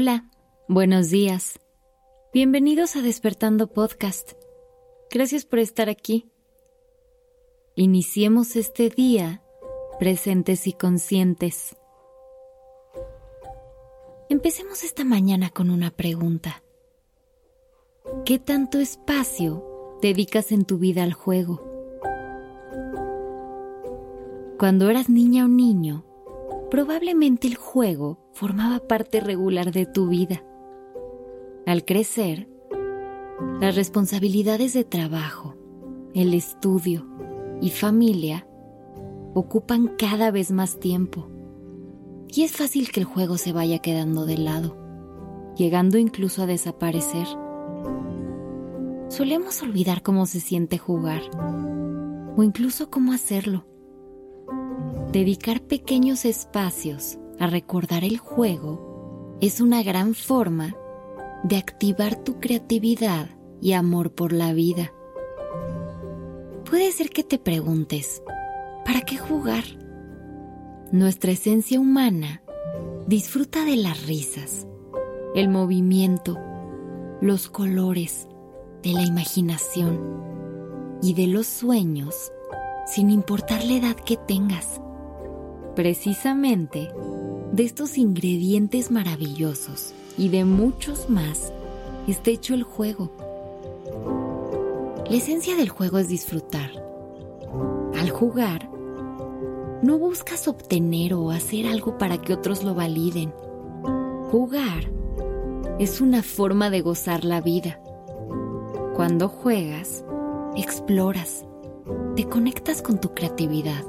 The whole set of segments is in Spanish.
Hola, buenos días. Bienvenidos a Despertando Podcast. Gracias por estar aquí. Iniciemos este día presentes y conscientes. Empecemos esta mañana con una pregunta. ¿Qué tanto espacio dedicas en tu vida al juego? Cuando eras niña o niño, probablemente el juego formaba parte regular de tu vida. Al crecer, las responsabilidades de trabajo, el estudio y familia ocupan cada vez más tiempo. Y es fácil que el juego se vaya quedando de lado, llegando incluso a desaparecer. Solemos olvidar cómo se siente jugar, o incluso cómo hacerlo. Dedicar pequeños espacios a recordar el juego es una gran forma de activar tu creatividad y amor por la vida. Puede ser que te preguntes, ¿para qué jugar? Nuestra esencia humana disfruta de las risas, el movimiento, los colores, de la imaginación y de los sueños sin importar la edad que tengas. Precisamente de estos ingredientes maravillosos y de muchos más está hecho el juego. La esencia del juego es disfrutar. Al jugar, no buscas obtener o hacer algo para que otros lo validen. Jugar es una forma de gozar la vida. Cuando juegas, exploras, te conectas con tu creatividad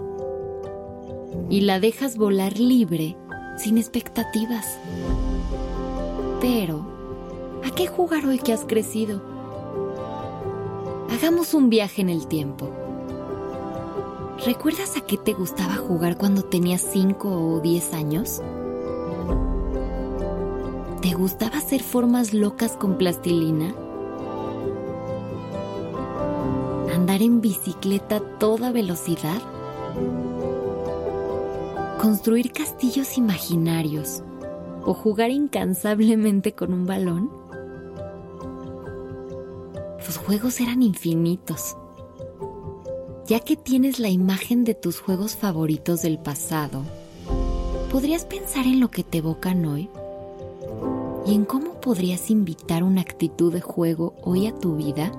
y la dejas volar libre sin expectativas. Pero, ¿a qué jugar hoy que has crecido? Hagamos un viaje en el tiempo. ¿Recuerdas a qué te gustaba jugar cuando tenías 5 o 10 años? ¿Te gustaba hacer formas locas con plastilina? ¿Andar en bicicleta a toda velocidad? Construir castillos imaginarios o jugar incansablemente con un balón? Los juegos eran infinitos. Ya que tienes la imagen de tus juegos favoritos del pasado, ¿podrías pensar en lo que te evocan hoy? ¿Y en cómo podrías invitar una actitud de juego hoy a tu vida?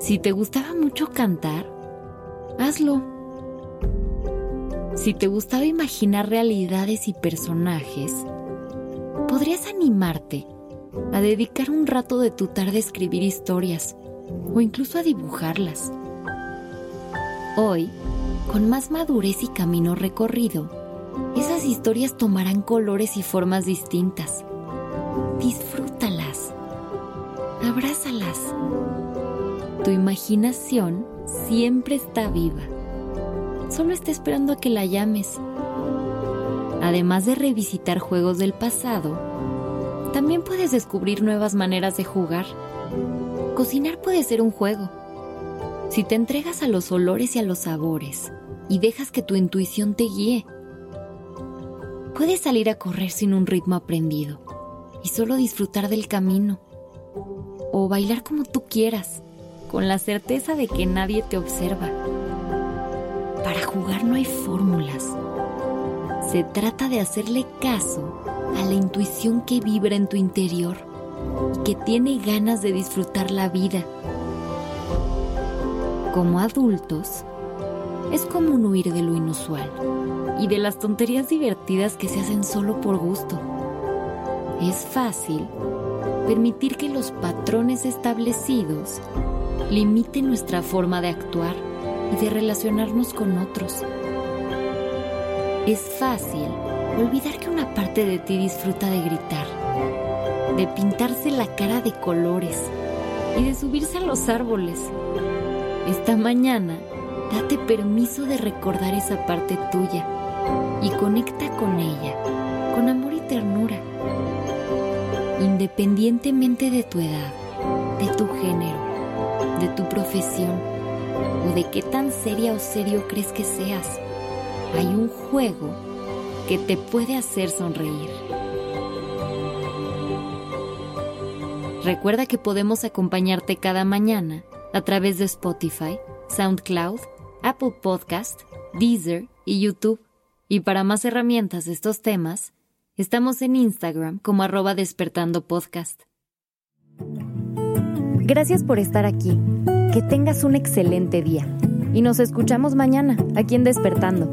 Si te gustaba mucho cantar, hazlo si te gustaba imaginar realidades y personajes, podrías animarte a dedicar un rato de tu tarde a escribir historias o incluso a dibujarlas. Hoy, con más madurez y camino recorrido, esas historias tomarán colores y formas distintas. Disfrútalas. Abrázalas. Tu imaginación siempre está viva solo está esperando a que la llames. Además de revisitar juegos del pasado, también puedes descubrir nuevas maneras de jugar. Cocinar puede ser un juego. Si te entregas a los olores y a los sabores y dejas que tu intuición te guíe, puedes salir a correr sin un ritmo aprendido y solo disfrutar del camino. O bailar como tú quieras, con la certeza de que nadie te observa. Jugar no hay fórmulas. Se trata de hacerle caso a la intuición que vibra en tu interior y que tiene ganas de disfrutar la vida. Como adultos, es común huir de lo inusual y de las tonterías divertidas que se hacen solo por gusto. Es fácil permitir que los patrones establecidos limiten nuestra forma de actuar y de relacionarnos con otros. Es fácil olvidar que una parte de ti disfruta de gritar, de pintarse la cara de colores y de subirse a los árboles. Esta mañana, date permiso de recordar esa parte tuya y conecta con ella, con amor y ternura. Independientemente de tu edad, de tu género, de tu profesión, de qué tan seria o serio crees que seas. Hay un juego que te puede hacer sonreír. Recuerda que podemos acompañarte cada mañana a través de Spotify, SoundCloud, Apple Podcast, Deezer y YouTube. Y para más herramientas de estos temas, estamos en Instagram como arroba despertando podcast. Gracias por estar aquí. Que tengas un excelente día. Y nos escuchamos mañana aquí en Despertando.